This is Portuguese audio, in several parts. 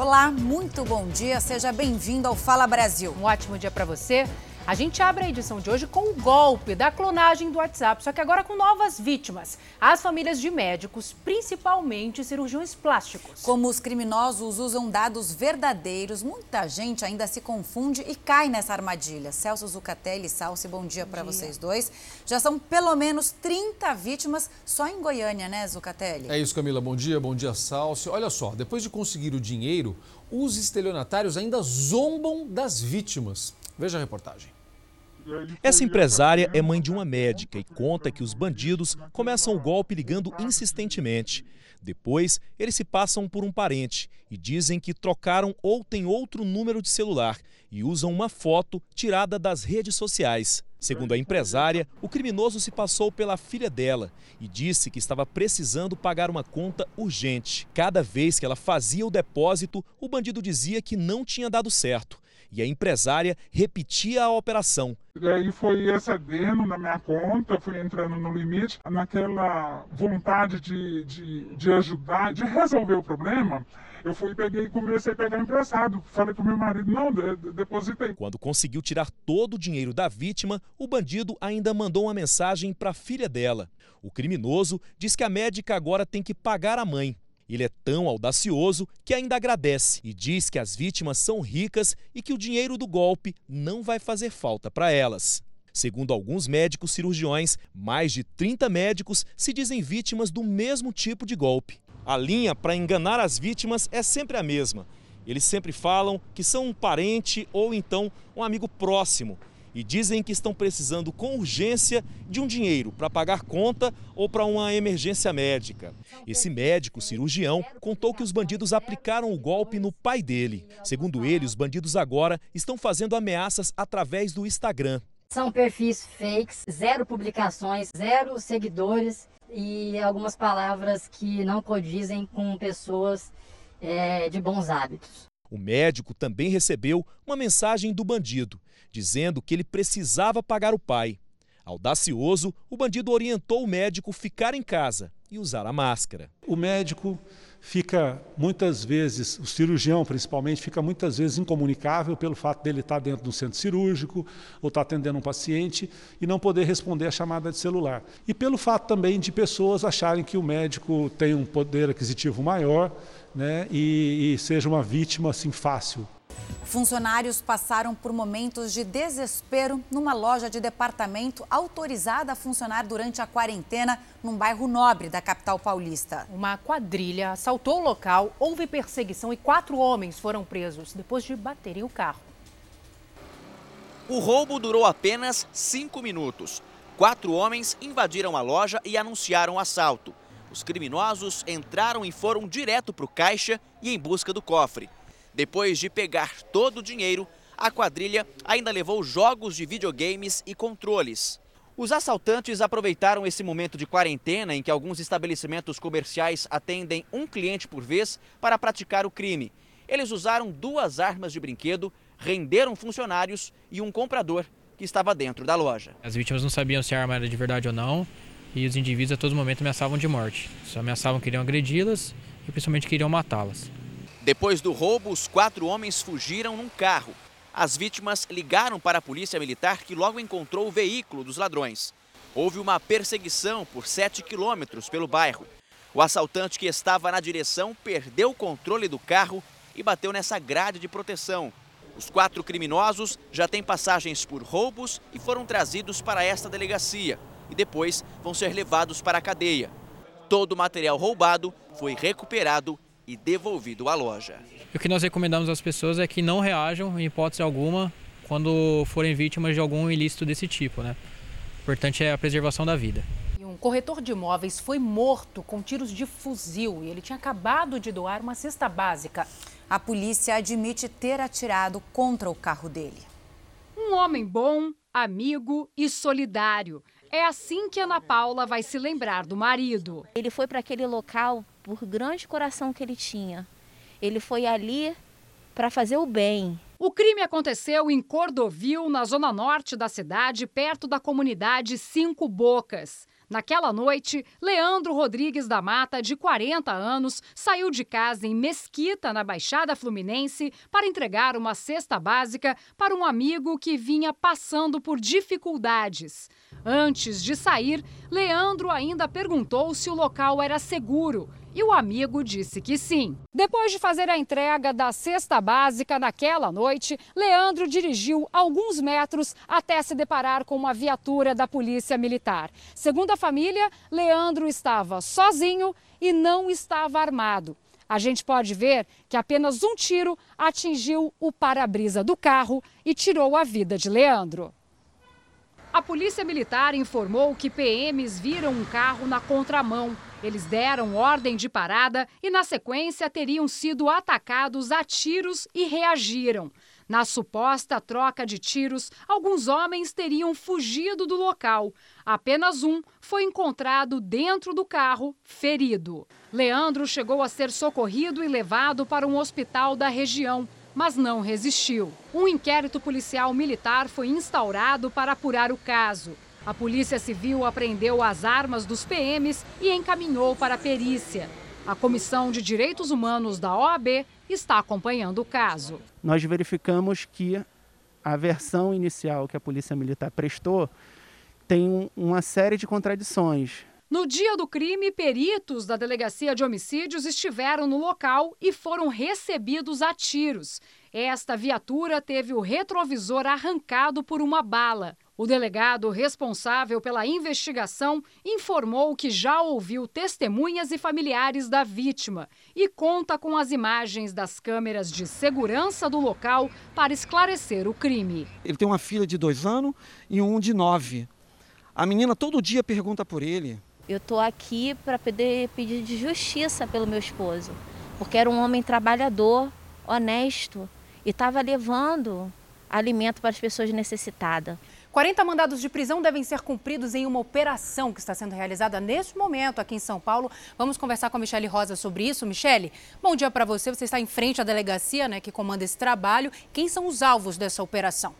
Olá, muito bom dia. Seja bem-vindo ao Fala Brasil. Um ótimo dia para você. A gente abre a edição de hoje com o golpe da clonagem do WhatsApp, só que agora com novas vítimas. As famílias de médicos, principalmente cirurgiões plásticos. Como os criminosos usam dados verdadeiros, muita gente ainda se confunde e cai nessa armadilha. Celso Zucatelli e Salsi, bom dia para vocês dois. Já são pelo menos 30 vítimas só em Goiânia, né, Zucatelli? É isso, Camila. Bom dia, bom dia, Salsi. Olha só, depois de conseguir o dinheiro, os estelionatários ainda zombam das vítimas. Veja a reportagem. Essa empresária é mãe de uma médica e conta que os bandidos começam o golpe ligando insistentemente. Depois, eles se passam por um parente e dizem que trocaram ou têm outro número de celular e usam uma foto tirada das redes sociais. Segundo a empresária, o criminoso se passou pela filha dela e disse que estava precisando pagar uma conta urgente. Cada vez que ela fazia o depósito, o bandido dizia que não tinha dado certo e a empresária repetia a operação. E aí foi excedendo na minha conta, fui entrando no limite, naquela vontade de, de, de ajudar, de resolver o problema. Eu fui, peguei e comecei a pegar emprestado. Falei para o meu marido, não, depositei. Quando conseguiu tirar todo o dinheiro da vítima, o bandido ainda mandou uma mensagem para a filha dela. O criminoso diz que a médica agora tem que pagar a mãe. Ele é tão audacioso que ainda agradece e diz que as vítimas são ricas e que o dinheiro do golpe não vai fazer falta para elas. Segundo alguns médicos cirurgiões, mais de 30 médicos se dizem vítimas do mesmo tipo de golpe. A linha para enganar as vítimas é sempre a mesma. Eles sempre falam que são um parente ou então um amigo próximo e dizem que estão precisando com urgência de um dinheiro para pagar conta ou para uma emergência médica. Esse médico cirurgião contou que os bandidos aplicaram o golpe no pai dele. Segundo ele, os bandidos agora estão fazendo ameaças através do Instagram. São perfis fakes, zero publicações, zero seguidores e algumas palavras que não condizem com pessoas é, de bons hábitos. O médico também recebeu uma mensagem do bandido, dizendo que ele precisava pagar o pai. Audacioso, o bandido orientou o médico ficar em casa e usar a máscara. O médico fica muitas vezes, o cirurgião principalmente, fica muitas vezes incomunicável pelo fato dele estar dentro de um centro cirúrgico ou estar atendendo um paciente e não poder responder a chamada de celular. E pelo fato também de pessoas acharem que o médico tem um poder aquisitivo maior né, e, e seja uma vítima assim fácil Funcionários passaram por momentos de desespero numa loja de departamento autorizada a funcionar durante a quarentena num bairro nobre da capital paulista. Uma quadrilha assaltou o local, houve perseguição e quatro homens foram presos depois de baterem o carro. O roubo durou apenas cinco minutos. Quatro homens invadiram a loja e anunciaram o assalto. Os criminosos entraram e foram direto para o caixa e em busca do cofre. Depois de pegar todo o dinheiro, a quadrilha ainda levou jogos de videogames e controles. Os assaltantes aproveitaram esse momento de quarentena em que alguns estabelecimentos comerciais atendem um cliente por vez para praticar o crime. Eles usaram duas armas de brinquedo, renderam funcionários e um comprador que estava dentro da loja. As vítimas não sabiam se a arma era de verdade ou não e os indivíduos a todo momento ameaçavam de morte. Só ameaçavam que iriam agredi-las e principalmente queriam matá-las. Depois do roubo, os quatro homens fugiram num carro. As vítimas ligaram para a polícia militar que logo encontrou o veículo dos ladrões. Houve uma perseguição por 7 quilômetros pelo bairro. O assaltante que estava na direção perdeu o controle do carro e bateu nessa grade de proteção. Os quatro criminosos já têm passagens por roubos e foram trazidos para esta delegacia e depois vão ser levados para a cadeia. Todo o material roubado foi recuperado e devolvido à loja. O que nós recomendamos às pessoas é que não reajam, em hipótese alguma, quando forem vítimas de algum ilícito desse tipo. Né? O importante é a preservação da vida. Um corretor de imóveis foi morto com tiros de fuzil e ele tinha acabado de doar uma cesta básica. A polícia admite ter atirado contra o carro dele. Um homem bom, amigo e solidário. É assim que Ana Paula vai se lembrar do marido. Ele foi para aquele local por grande coração que ele tinha. Ele foi ali para fazer o bem. O crime aconteceu em Cordovil, na zona norte da cidade, perto da comunidade Cinco Bocas. Naquela noite, Leandro Rodrigues da Mata, de 40 anos, saiu de casa em Mesquita, na Baixada Fluminense, para entregar uma cesta básica para um amigo que vinha passando por dificuldades. Antes de sair, Leandro ainda perguntou se o local era seguro e o amigo disse que sim. Depois de fazer a entrega da cesta básica naquela noite, Leandro dirigiu alguns metros até se deparar com uma viatura da Polícia Militar. Segundo a família, Leandro estava sozinho e não estava armado. A gente pode ver que apenas um tiro atingiu o para-brisa do carro e tirou a vida de Leandro. A Polícia Militar informou que PMs viram um carro na contramão. Eles deram ordem de parada e, na sequência, teriam sido atacados a tiros e reagiram. Na suposta troca de tiros, alguns homens teriam fugido do local. Apenas um foi encontrado dentro do carro, ferido. Leandro chegou a ser socorrido e levado para um hospital da região mas não resistiu. Um inquérito policial militar foi instaurado para apurar o caso. A Polícia Civil apreendeu as armas dos PMs e encaminhou para a perícia. A Comissão de Direitos Humanos da OAB está acompanhando o caso. Nós verificamos que a versão inicial que a Polícia Militar prestou tem uma série de contradições. No dia do crime, peritos da Delegacia de Homicídios estiveram no local e foram recebidos a tiros. Esta viatura teve o retrovisor arrancado por uma bala. O delegado responsável pela investigação informou que já ouviu testemunhas e familiares da vítima e conta com as imagens das câmeras de segurança do local para esclarecer o crime. Ele tem uma filha de dois anos e um de nove. A menina todo dia pergunta por ele. Eu estou aqui para pedir, pedir de justiça pelo meu esposo, porque era um homem trabalhador, honesto e estava levando alimento para as pessoas necessitadas. 40 mandados de prisão devem ser cumpridos em uma operação que está sendo realizada neste momento aqui em São Paulo. Vamos conversar com a Michele Rosa sobre isso. Michele, bom dia para você. Você está em frente à delegacia né, que comanda esse trabalho. Quem são os alvos dessa operação?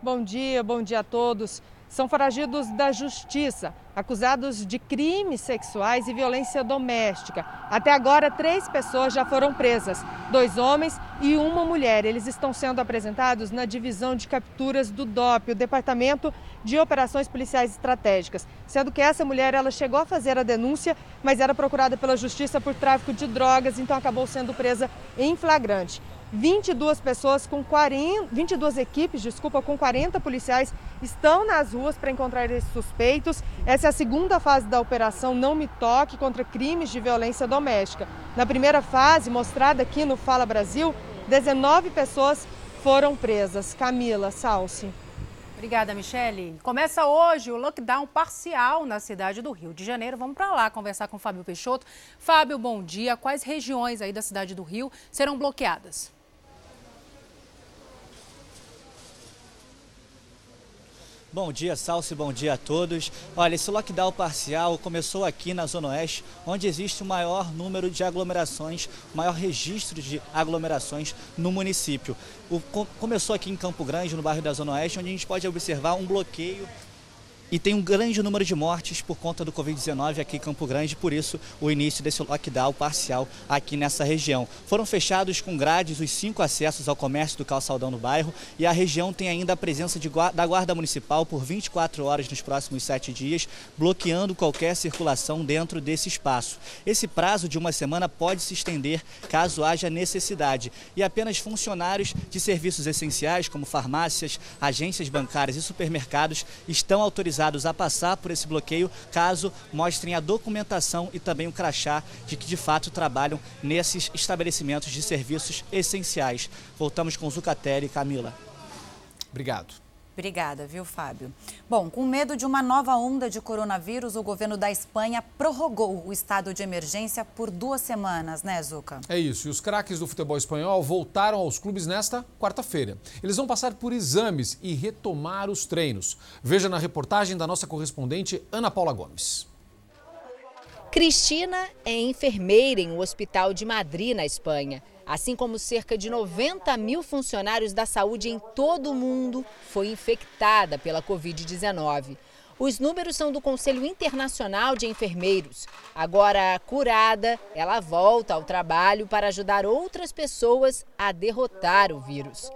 Bom dia, bom dia a todos são foragidos da justiça, acusados de crimes sexuais e violência doméstica. Até agora, três pessoas já foram presas: dois homens e uma mulher. Eles estão sendo apresentados na divisão de capturas do DOP, o Departamento de Operações Policiais Estratégicas. Sendo que essa mulher ela chegou a fazer a denúncia, mas era procurada pela justiça por tráfico de drogas, então acabou sendo presa em flagrante. 22 pessoas com 40, 22 equipes, desculpa, com 40 policiais estão nas ruas para encontrar esses suspeitos. Essa é a segunda fase da operação Não Me Toque contra crimes de violência doméstica. Na primeira fase, mostrada aqui no Fala Brasil, 19 pessoas foram presas. Camila Salsi. Obrigada, Michele. Começa hoje o lockdown parcial na cidade do Rio de Janeiro. Vamos para lá conversar com Fábio Peixoto. Fábio, bom dia. Quais regiões aí da cidade do Rio serão bloqueadas? Bom dia, Salsi, bom dia a todos. Olha, esse lockdown parcial começou aqui na Zona Oeste, onde existe o maior número de aglomerações, o maior registro de aglomerações no município. O, começou aqui em Campo Grande, no bairro da Zona Oeste, onde a gente pode observar um bloqueio e tem um grande número de mortes por conta do Covid-19 aqui em Campo Grande, por isso o início desse lockdown parcial aqui nessa região. Foram fechados com grades os cinco acessos ao comércio do calçadão no bairro e a região tem ainda a presença de, da Guarda Municipal por 24 horas nos próximos sete dias, bloqueando qualquer circulação dentro desse espaço. Esse prazo de uma semana pode se estender caso haja necessidade e apenas funcionários de serviços essenciais, como farmácias, agências bancárias e supermercados, estão autorizados autorizados a passar por esse bloqueio caso mostrem a documentação e também o crachá de que de fato trabalham nesses estabelecimentos de serviços essenciais. Voltamos com Zucatelli e Camila. Obrigado. Obrigada, viu, Fábio? Bom, com medo de uma nova onda de coronavírus, o governo da Espanha prorrogou o estado de emergência por duas semanas, né, Zuca? É isso. E os craques do futebol espanhol voltaram aos clubes nesta quarta-feira. Eles vão passar por exames e retomar os treinos. Veja na reportagem da nossa correspondente Ana Paula Gomes. Cristina é enfermeira em um hospital de Madrid, na Espanha. Assim como cerca de 90 mil funcionários da saúde em todo o mundo, foi infectada pela Covid-19. Os números são do Conselho Internacional de Enfermeiros. Agora curada, ela volta ao trabalho para ajudar outras pessoas a derrotar o vírus.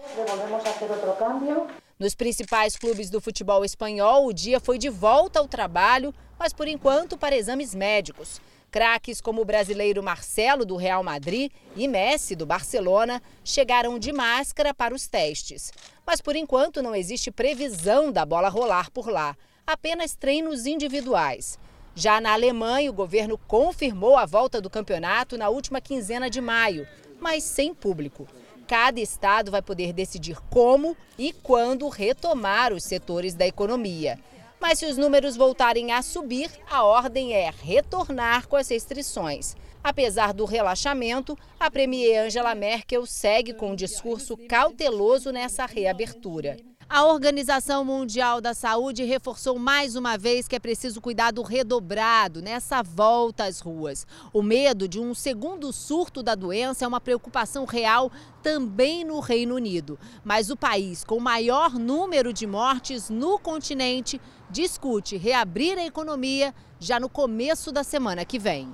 Nos principais clubes do futebol espanhol, o dia foi de volta ao trabalho, mas por enquanto para exames médicos. Craques como o brasileiro Marcelo, do Real Madrid, e Messi, do Barcelona, chegaram de máscara para os testes. Mas por enquanto não existe previsão da bola rolar por lá, apenas treinos individuais. Já na Alemanha, o governo confirmou a volta do campeonato na última quinzena de maio, mas sem público. Cada estado vai poder decidir como e quando retomar os setores da economia. Mas se os números voltarem a subir, a ordem é retornar com as restrições. Apesar do relaxamento, a premier Angela Merkel segue com um discurso cauteloso nessa reabertura. A Organização Mundial da Saúde reforçou mais uma vez que é preciso cuidado redobrado nessa volta às ruas. O medo de um segundo surto da doença é uma preocupação real também no Reino Unido. Mas o país com maior número de mortes no continente discute reabrir a economia já no começo da semana que vem.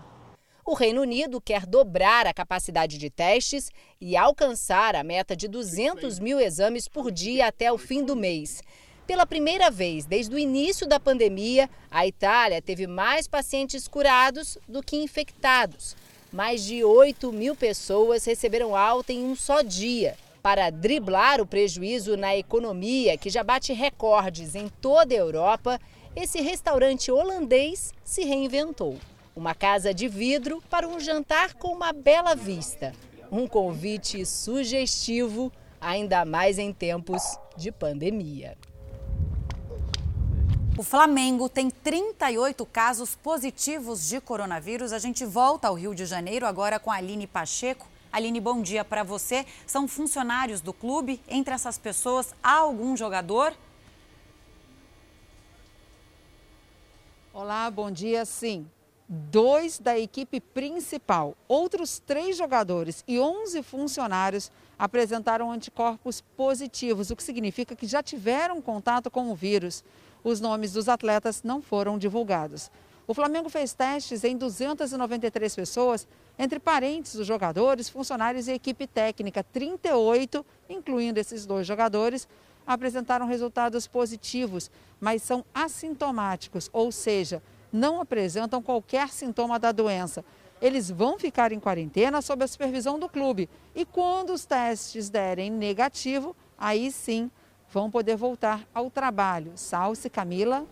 O Reino Unido quer dobrar a capacidade de testes e alcançar a meta de 200 mil exames por dia até o fim do mês. Pela primeira vez desde o início da pandemia, a Itália teve mais pacientes curados do que infectados. Mais de 8 mil pessoas receberam alta em um só dia. Para driblar o prejuízo na economia, que já bate recordes em toda a Europa, esse restaurante holandês se reinventou. Uma casa de vidro para um jantar com uma bela vista. Um convite sugestivo, ainda mais em tempos de pandemia. O Flamengo tem 38 casos positivos de coronavírus. A gente volta ao Rio de Janeiro agora com a Aline Pacheco. Aline, bom dia para você. São funcionários do clube. Entre essas pessoas, há algum jogador? Olá, bom dia. Sim, dois da equipe principal. Outros três jogadores e 11 funcionários apresentaram anticorpos positivos, o que significa que já tiveram contato com o vírus. Os nomes dos atletas não foram divulgados. O Flamengo fez testes em 293 pessoas, entre parentes dos jogadores, funcionários e equipe técnica. 38, incluindo esses dois jogadores, apresentaram resultados positivos, mas são assintomáticos, ou seja, não apresentam qualquer sintoma da doença. Eles vão ficar em quarentena sob a supervisão do clube e quando os testes derem negativo, aí sim vão poder voltar ao trabalho. Salce, Camila.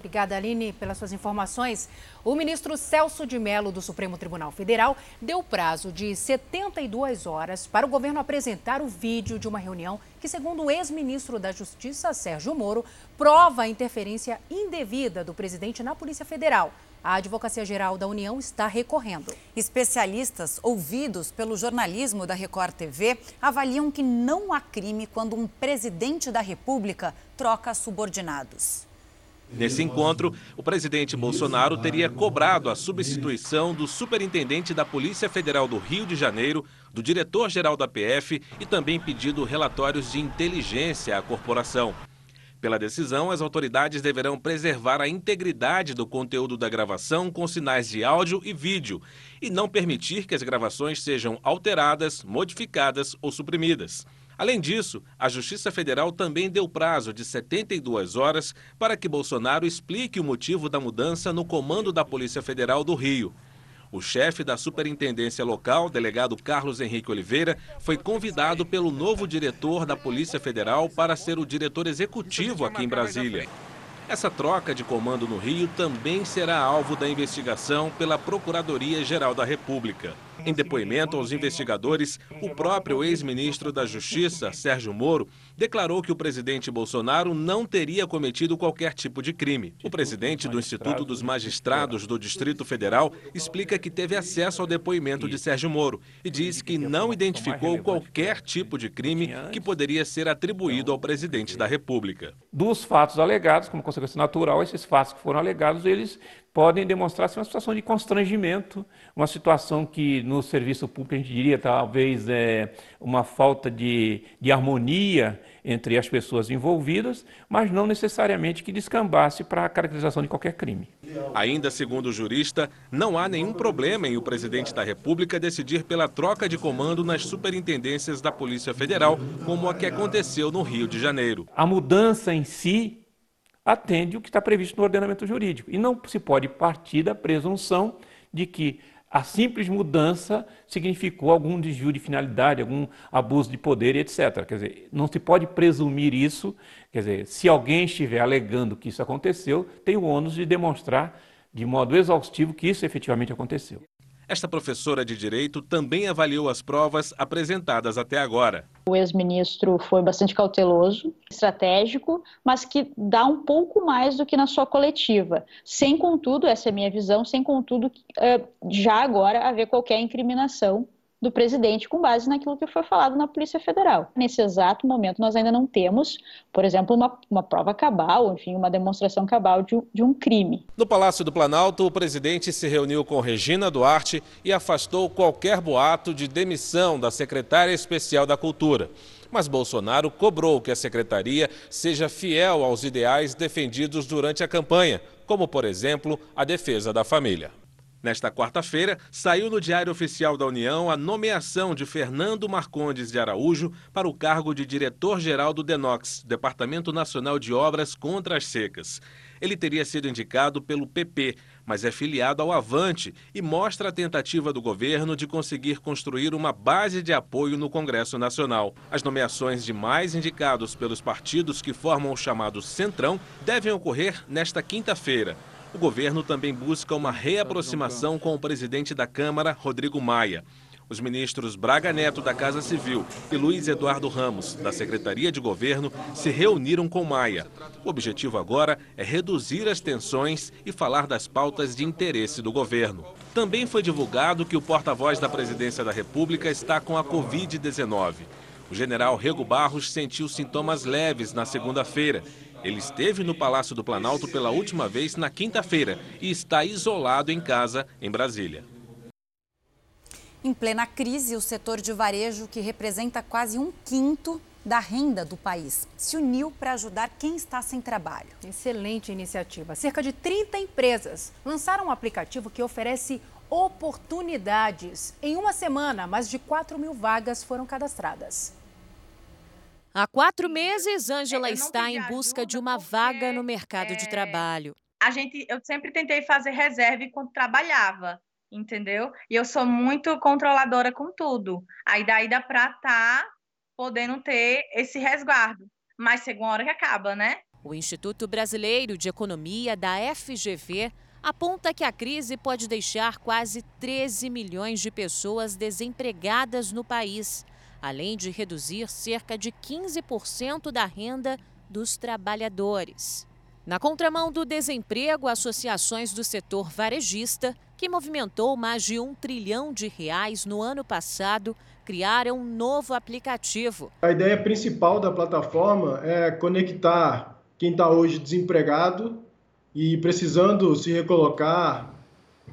Obrigada, Aline, pelas suas informações. O ministro Celso de Mello, do Supremo Tribunal Federal, deu prazo de 72 horas para o governo apresentar o vídeo de uma reunião que, segundo o ex-ministro da Justiça, Sérgio Moro, prova a interferência indevida do presidente na Polícia Federal. A Advocacia Geral da União está recorrendo. Especialistas ouvidos pelo jornalismo da Record TV avaliam que não há crime quando um presidente da República troca subordinados. Nesse encontro, o presidente Bolsonaro teria cobrado a substituição do superintendente da Polícia Federal do Rio de Janeiro, do diretor-geral da PF e também pedido relatórios de inteligência à corporação. Pela decisão, as autoridades deverão preservar a integridade do conteúdo da gravação com sinais de áudio e vídeo e não permitir que as gravações sejam alteradas, modificadas ou suprimidas. Além disso, a Justiça Federal também deu prazo de 72 horas para que Bolsonaro explique o motivo da mudança no comando da Polícia Federal do Rio. O chefe da superintendência local, delegado Carlos Henrique Oliveira, foi convidado pelo novo diretor da Polícia Federal para ser o diretor executivo aqui em Brasília. Essa troca de comando no Rio também será alvo da investigação pela Procuradoria-Geral da República. Em depoimento aos investigadores, o próprio ex-ministro da Justiça, Sérgio Moro, declarou que o presidente Bolsonaro não teria cometido qualquer tipo de crime. O presidente do Instituto dos Magistrados do Distrito Federal explica que teve acesso ao depoimento de Sérgio Moro e diz que não identificou qualquer tipo de crime que poderia ser atribuído ao presidente da República. Dos fatos alegados, como consequência natural, esses fatos que foram alegados, eles podem demonstrar-se uma situação de constrangimento, uma situação que no serviço público a gente diria talvez é uma falta de, de harmonia entre as pessoas envolvidas, mas não necessariamente que descambasse para a caracterização de qualquer crime. Ainda segundo o jurista, não há nenhum problema em o presidente da República decidir pela troca de comando nas superintendências da Polícia Federal, como a que aconteceu no Rio de Janeiro. A mudança em si atende o que está previsto no ordenamento jurídico. E não se pode partir da presunção de que a simples mudança significou algum desvio de finalidade, algum abuso de poder, etc. Quer dizer, não se pode presumir isso. Quer dizer, se alguém estiver alegando que isso aconteceu, tem o ônus de demonstrar de modo exaustivo que isso efetivamente aconteceu. Esta professora de direito também avaliou as provas apresentadas até agora. O ex-ministro foi bastante cauteloso, estratégico, mas que dá um pouco mais do que na sua coletiva. Sem, contudo, essa é a minha visão, sem, contudo, eh, já agora haver qualquer incriminação do presidente com base naquilo que foi falado na Polícia Federal. Nesse exato momento, nós ainda não temos, por exemplo, uma, uma prova cabal, enfim, uma demonstração cabal de, de um crime. No Palácio do Planalto, o presidente se reuniu com Regina Duarte e afastou qualquer boato de demissão da secretária especial da Cultura. Mas Bolsonaro cobrou que a secretaria seja fiel aos ideais defendidos durante a campanha, como, por exemplo, a defesa da família. Nesta quarta-feira, saiu no Diário Oficial da União a nomeação de Fernando Marcondes de Araújo para o cargo de diretor-geral do DENOX, Departamento Nacional de Obras contra as Secas. Ele teria sido indicado pelo PP, mas é filiado ao Avante e mostra a tentativa do governo de conseguir construir uma base de apoio no Congresso Nacional. As nomeações de mais indicados pelos partidos que formam o chamado Centrão devem ocorrer nesta quinta-feira. O governo também busca uma reaproximação com o presidente da Câmara, Rodrigo Maia. Os ministros Braga Neto, da Casa Civil, e Luiz Eduardo Ramos, da Secretaria de Governo, se reuniram com Maia. O objetivo agora é reduzir as tensões e falar das pautas de interesse do governo. Também foi divulgado que o porta-voz da Presidência da República está com a Covid-19. O general Rego Barros sentiu sintomas leves na segunda-feira ele esteve no Palácio do Planalto pela última vez na quinta-feira e está isolado em casa, em Brasília. Em plena crise, o setor de varejo, que representa quase um quinto da renda do país, se uniu para ajudar quem está sem trabalho. Excelente iniciativa. Cerca de 30 empresas lançaram um aplicativo que oferece oportunidades. Em uma semana, mais de 4 mil vagas foram cadastradas. Há quatro meses, Ângela está em busca de uma vaga no mercado de trabalho. A gente, eu sempre tentei fazer reserva enquanto trabalhava, entendeu? E eu sou muito controladora com tudo. Aí daí dá para estar tá podendo ter esse resguardo. Mas chega uma hora que acaba, né? O Instituto Brasileiro de Economia da FGV aponta que a crise pode deixar quase 13 milhões de pessoas desempregadas no país além de reduzir cerca de 15% da renda dos trabalhadores. Na contramão do desemprego, associações do setor varejista, que movimentou mais de um trilhão de reais no ano passado, criaram um novo aplicativo. A ideia principal da plataforma é conectar quem está hoje desempregado e precisando se recolocar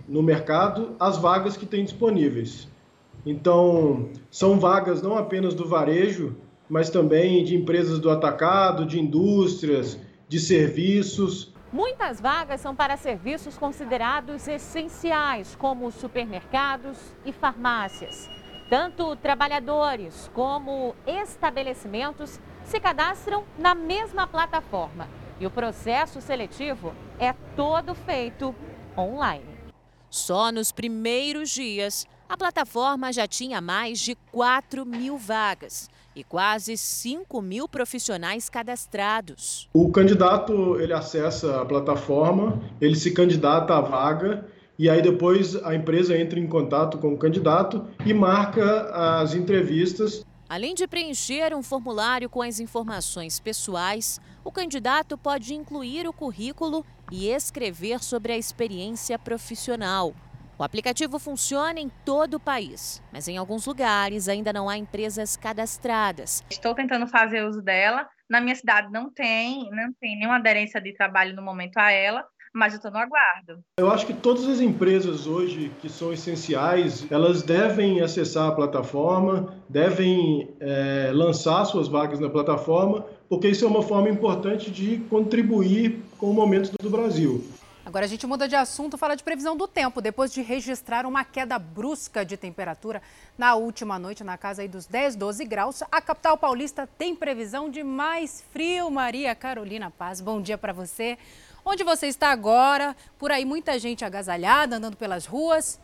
no mercado às vagas que tem disponíveis. Então, são vagas não apenas do varejo, mas também de empresas do atacado, de indústrias, de serviços. Muitas vagas são para serviços considerados essenciais, como supermercados e farmácias. Tanto trabalhadores como estabelecimentos se cadastram na mesma plataforma e o processo seletivo é todo feito online. Só nos primeiros dias, a plataforma já tinha mais de 4 mil vagas e quase 5 mil profissionais cadastrados. O candidato ele acessa a plataforma, ele se candidata à vaga e aí depois a empresa entra em contato com o candidato e marca as entrevistas. Além de preencher um formulário com as informações pessoais, o candidato pode incluir o currículo e escrever sobre a experiência profissional. O aplicativo funciona em todo o país, mas em alguns lugares ainda não há empresas cadastradas. Estou tentando fazer uso dela. Na minha cidade não tem, não tem nenhuma aderência de trabalho no momento a ela, mas eu estou no aguardo. Eu acho que todas as empresas hoje que são essenciais, elas devem acessar a plataforma, devem é, lançar suas vagas na plataforma, porque isso é uma forma importante de contribuir com o momento do Brasil. Agora a gente muda de assunto, fala de previsão do tempo. Depois de registrar uma queda brusca de temperatura na última noite, na casa aí dos 10, 12 graus, a capital paulista tem previsão de mais frio. Maria Carolina Paz, bom dia para você. Onde você está agora? Por aí muita gente agasalhada, andando pelas ruas.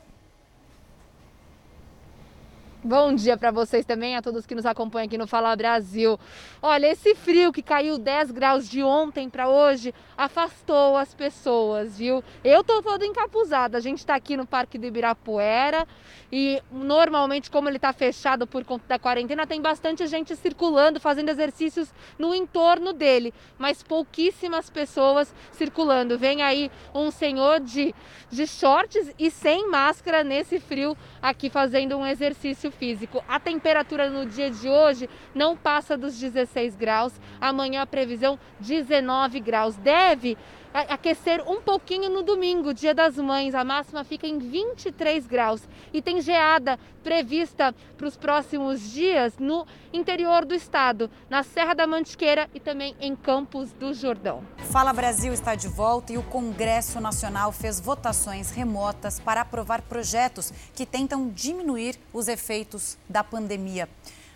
Bom dia para vocês também, a todos que nos acompanham aqui no Fala Brasil. Olha, esse frio que caiu 10 graus de ontem para hoje afastou as pessoas, viu? Eu tô toda encapuzada. A gente tá aqui no Parque do Ibirapuera e normalmente, como ele tá fechado por conta da quarentena, tem bastante gente circulando, fazendo exercícios no entorno dele, mas pouquíssimas pessoas circulando. Vem aí um senhor de, de shorts e sem máscara nesse frio aqui fazendo um exercício físico. A temperatura no dia de hoje não passa dos 16 graus. Amanhã a previsão 19 graus. Deve aquecer um pouquinho no domingo, dia das mães. A máxima fica em 23 graus. E tem geada prevista para os próximos dias no interior do estado, na Serra da Mantiqueira e também em Campos do Jordão. Fala Brasil está de volta e o Congresso Nacional fez votações remotas para aprovar projetos que tentam diminuir os efeitos da pandemia.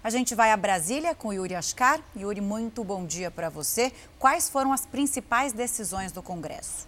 A gente vai a Brasília com Yuri Ascar. Yuri, muito bom dia para você. Quais foram as principais decisões do Congresso?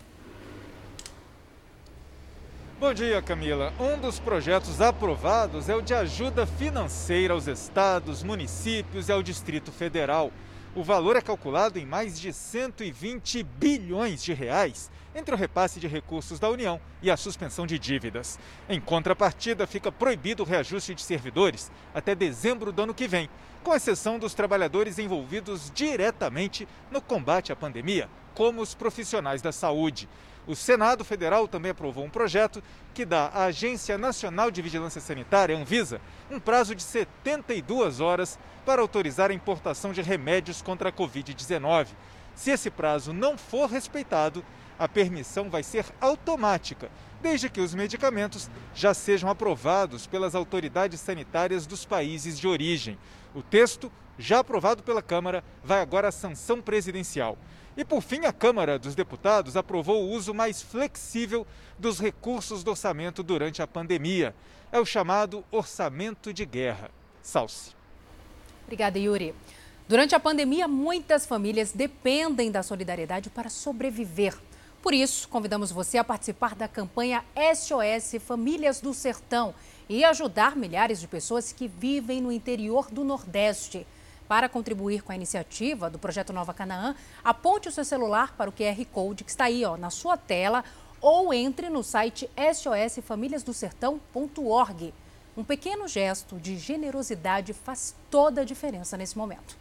Bom dia, Camila. Um dos projetos aprovados é o de ajuda financeira aos estados, municípios e ao Distrito Federal. O valor é calculado em mais de 120 bilhões de reais entre o repasse de recursos da União e a suspensão de dívidas. Em contrapartida, fica proibido o reajuste de servidores até dezembro do ano que vem, com exceção dos trabalhadores envolvidos diretamente no combate à pandemia, como os profissionais da saúde. O Senado Federal também aprovou um projeto que dá à Agência Nacional de Vigilância Sanitária, Anvisa, um prazo de 72 horas para autorizar a importação de remédios contra a Covid-19. Se esse prazo não for respeitado, a permissão vai ser automática, desde que os medicamentos já sejam aprovados pelas autoridades sanitárias dos países de origem. O texto, já aprovado pela Câmara, vai agora à sanção presidencial. E por fim, a Câmara dos Deputados aprovou o uso mais flexível dos recursos do orçamento durante a pandemia. É o chamado orçamento de guerra. Salce. Obrigada, Yuri. Durante a pandemia, muitas famílias dependem da solidariedade para sobreviver. Por isso, convidamos você a participar da campanha SOS Famílias do Sertão e ajudar milhares de pessoas que vivem no interior do Nordeste. Para contribuir com a iniciativa do Projeto Nova Canaã, aponte o seu celular para o QR Code que está aí ó, na sua tela ou entre no site sosfamiliasdosertão.org. Um pequeno gesto de generosidade faz toda a diferença nesse momento.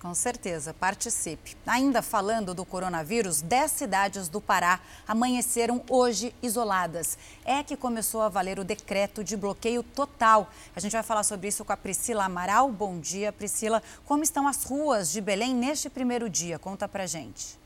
Com certeza, participe. Ainda falando do coronavírus, 10 cidades do Pará amanheceram hoje isoladas. É que começou a valer o decreto de bloqueio total. A gente vai falar sobre isso com a Priscila Amaral. Bom dia, Priscila. Como estão as ruas de Belém neste primeiro dia? Conta pra gente.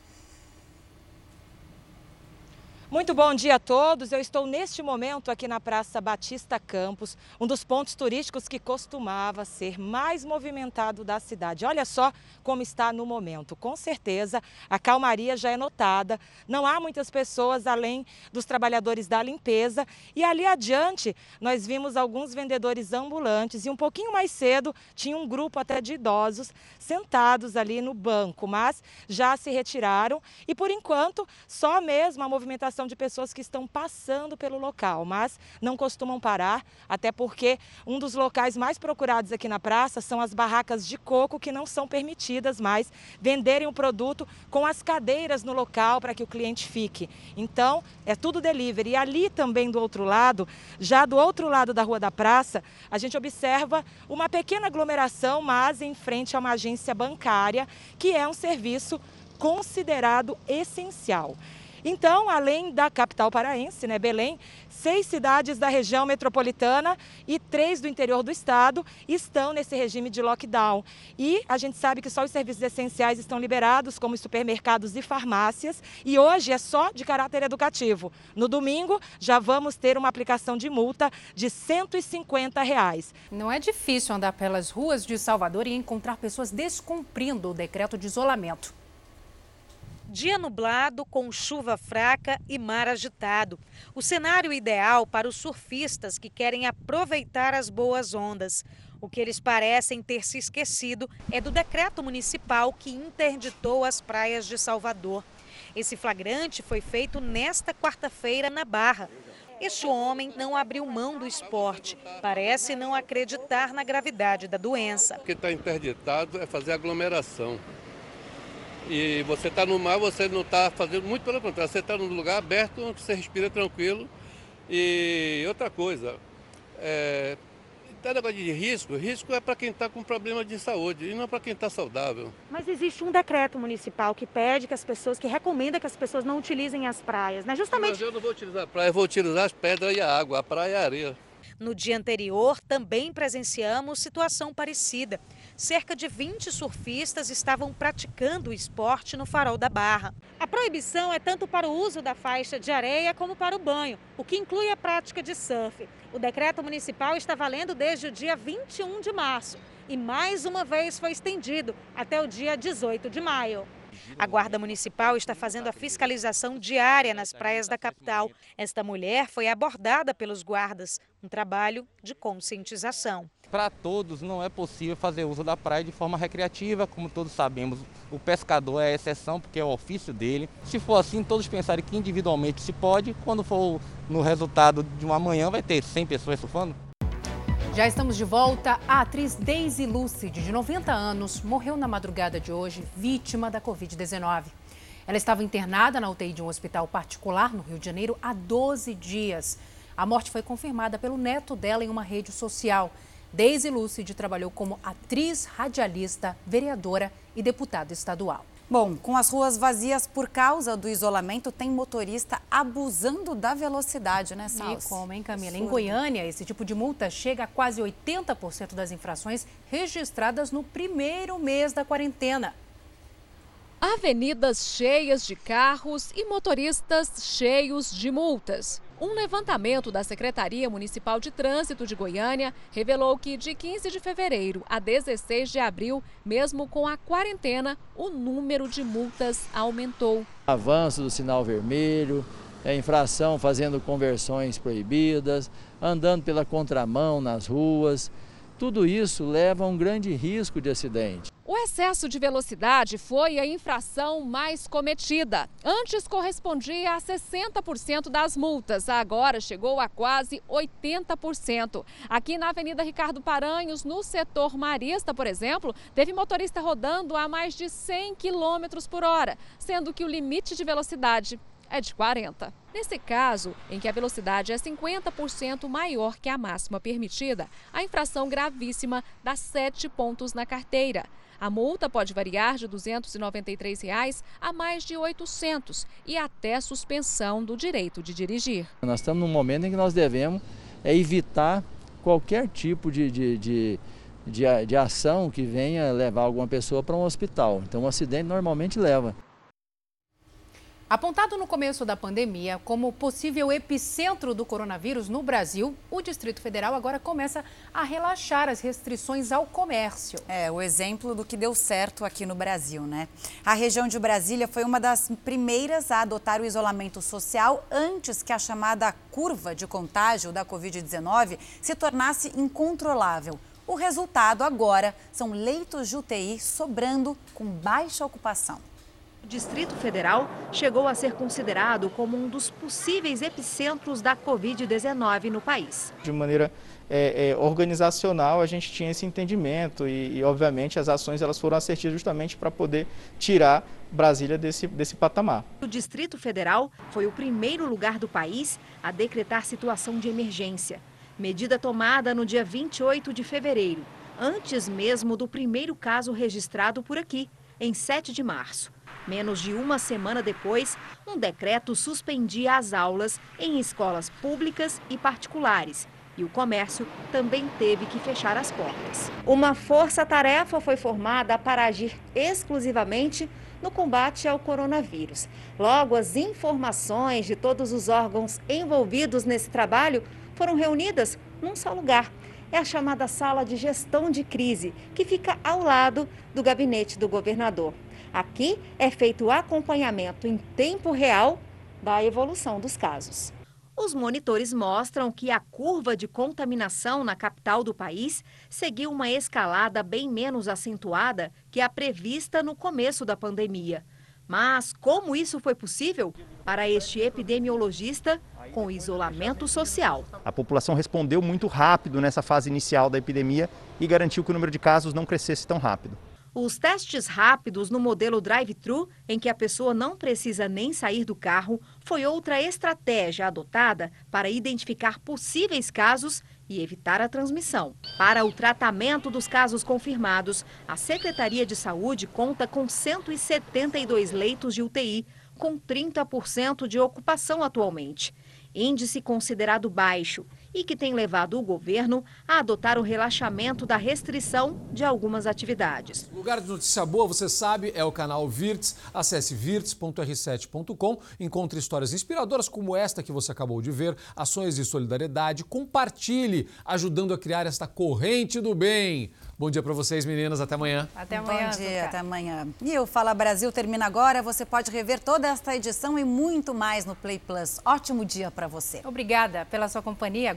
Muito bom dia a todos. Eu estou neste momento aqui na Praça Batista Campos, um dos pontos turísticos que costumava ser mais movimentado da cidade. Olha só como está no momento. Com certeza a calmaria já é notada. Não há muitas pessoas além dos trabalhadores da limpeza. E ali adiante nós vimos alguns vendedores ambulantes e um pouquinho mais cedo tinha um grupo até de idosos sentados ali no banco, mas já se retiraram e por enquanto só mesmo a movimentação de pessoas que estão passando pelo local, mas não costumam parar, até porque um dos locais mais procurados aqui na praça são as barracas de coco que não são permitidas mais venderem o produto com as cadeiras no local para que o cliente fique. Então, é tudo delivery. E ali também do outro lado, já do outro lado da Rua da Praça, a gente observa uma pequena aglomeração, mas em frente a uma agência bancária, que é um serviço considerado essencial. Então, além da capital paraense, né, Belém, seis cidades da região metropolitana e três do interior do estado estão nesse regime de lockdown. E a gente sabe que só os serviços essenciais estão liberados, como supermercados e farmácias, e hoje é só de caráter educativo. No domingo, já vamos ter uma aplicação de multa de 150 reais. Não é difícil andar pelas ruas de Salvador e encontrar pessoas descumprindo o decreto de isolamento. Dia nublado, com chuva fraca e mar agitado. O cenário ideal para os surfistas que querem aproveitar as boas ondas. O que eles parecem ter se esquecido é do decreto municipal que interditou as praias de Salvador. Esse flagrante foi feito nesta quarta-feira na Barra. Este homem não abriu mão do esporte. Parece não acreditar na gravidade da doença. O que está interditado é fazer aglomeração. E você está no mar, você não está fazendo muito pelo contrário. Você está num lugar aberto onde você respira tranquilo. E outra coisa, é, Tá negócio de risco, risco é para quem está com problema de saúde e não para quem está saudável. Mas existe um decreto municipal que pede que as pessoas, que recomenda que as pessoas não utilizem as praias, né? Justamente. Mas eu não vou utilizar a praia, eu vou utilizar as pedras e a água, a praia e a areia. No dia anterior, também presenciamos situação parecida. Cerca de 20 surfistas estavam praticando o esporte no farol da Barra. A proibição é tanto para o uso da faixa de areia como para o banho, o que inclui a prática de surf. O decreto municipal está valendo desde o dia 21 de março e mais uma vez foi estendido até o dia 18 de maio. A Guarda Municipal está fazendo a fiscalização diária nas praias da capital. Esta mulher foi abordada pelos guardas, um trabalho de conscientização. Para todos não é possível fazer uso da praia de forma recreativa, como todos sabemos, o pescador é a exceção porque é o ofício dele. Se for assim, todos pensarem que individualmente se pode, quando for no resultado de uma manhã vai ter 100 pessoas surfando. Já estamos de volta. A atriz Daisy Lucid, de 90 anos, morreu na madrugada de hoje, vítima da Covid-19. Ela estava internada na UTI de um hospital particular no Rio de Janeiro há 12 dias. A morte foi confirmada pelo neto dela em uma rede social. Daisy Lucid trabalhou como atriz, radialista, vereadora e deputada estadual. Bom, com as ruas vazias por causa do isolamento, tem motorista abusando da velocidade, né, Salsi? E como, hein, Camila? Em Goiânia, esse tipo de multa chega a quase 80% das infrações registradas no primeiro mês da quarentena. Avenidas cheias de carros e motoristas cheios de multas. Um levantamento da Secretaria Municipal de Trânsito de Goiânia revelou que de 15 de fevereiro a 16 de abril, mesmo com a quarentena, o número de multas aumentou. Avanço do sinal vermelho, é, infração fazendo conversões proibidas, andando pela contramão nas ruas, tudo isso leva a um grande risco de acidente. O excesso de velocidade foi a infração mais cometida. Antes correspondia a 60% das multas, agora chegou a quase 80%. Aqui na Avenida Ricardo Paranhos, no setor marista, por exemplo, teve motorista rodando a mais de 100 km por hora, sendo que o limite de velocidade é de 40. Nesse caso, em que a velocidade é 50% maior que a máxima permitida, a infração gravíssima dá 7 pontos na carteira. A multa pode variar de 293 reais a mais de R$ 800 e até suspensão do direito de dirigir. Nós estamos num momento em que nós devemos é evitar qualquer tipo de, de, de, de, de ação que venha levar alguma pessoa para um hospital. Então, um acidente normalmente leva. Apontado no começo da pandemia como possível epicentro do coronavírus no Brasil, o Distrito Federal agora começa a relaxar as restrições ao comércio. É, o exemplo do que deu certo aqui no Brasil, né? A região de Brasília foi uma das primeiras a adotar o isolamento social antes que a chamada curva de contágio da Covid-19 se tornasse incontrolável. O resultado agora são leitos de UTI sobrando com baixa ocupação. O Distrito Federal chegou a ser considerado como um dos possíveis epicentros da Covid-19 no país. De maneira é, é, organizacional, a gente tinha esse entendimento e, e, obviamente, as ações elas foram assertivas justamente para poder tirar Brasília desse, desse patamar. O Distrito Federal foi o primeiro lugar do país a decretar situação de emergência. Medida tomada no dia 28 de fevereiro, antes mesmo do primeiro caso registrado por aqui, em 7 de março. Menos de uma semana depois, um decreto suspendia as aulas em escolas públicas e particulares. E o comércio também teve que fechar as portas. Uma força-tarefa foi formada para agir exclusivamente no combate ao coronavírus. Logo, as informações de todos os órgãos envolvidos nesse trabalho foram reunidas num só lugar. É a chamada Sala de Gestão de Crise, que fica ao lado do gabinete do governador. Aqui é feito o acompanhamento em tempo real da evolução dos casos. Os monitores mostram que a curva de contaminação na capital do país seguiu uma escalada bem menos acentuada que a prevista no começo da pandemia. Mas como isso foi possível? Para este epidemiologista, com isolamento social. A população respondeu muito rápido nessa fase inicial da epidemia e garantiu que o número de casos não crescesse tão rápido. Os testes rápidos no modelo drive-thru, em que a pessoa não precisa nem sair do carro, foi outra estratégia adotada para identificar possíveis casos e evitar a transmissão. Para o tratamento dos casos confirmados, a Secretaria de Saúde conta com 172 leitos de UTI, com 30% de ocupação atualmente. Índice considerado baixo e que tem levado o governo a adotar o relaxamento da restrição de algumas atividades. Lugar de notícia boa, você sabe, é o canal Virts. Acesse virts.r7.com, encontre histórias inspiradoras como esta que você acabou de ver, ações de solidariedade, compartilhe, ajudando a criar esta corrente do bem. Bom dia para vocês, meninas. Até amanhã. Até amanhã. Bom dia, até amanhã. E o Fala Brasil termina agora. Você pode rever toda esta edição e muito mais no Play Plus. Ótimo dia para você. Obrigada pela sua companhia.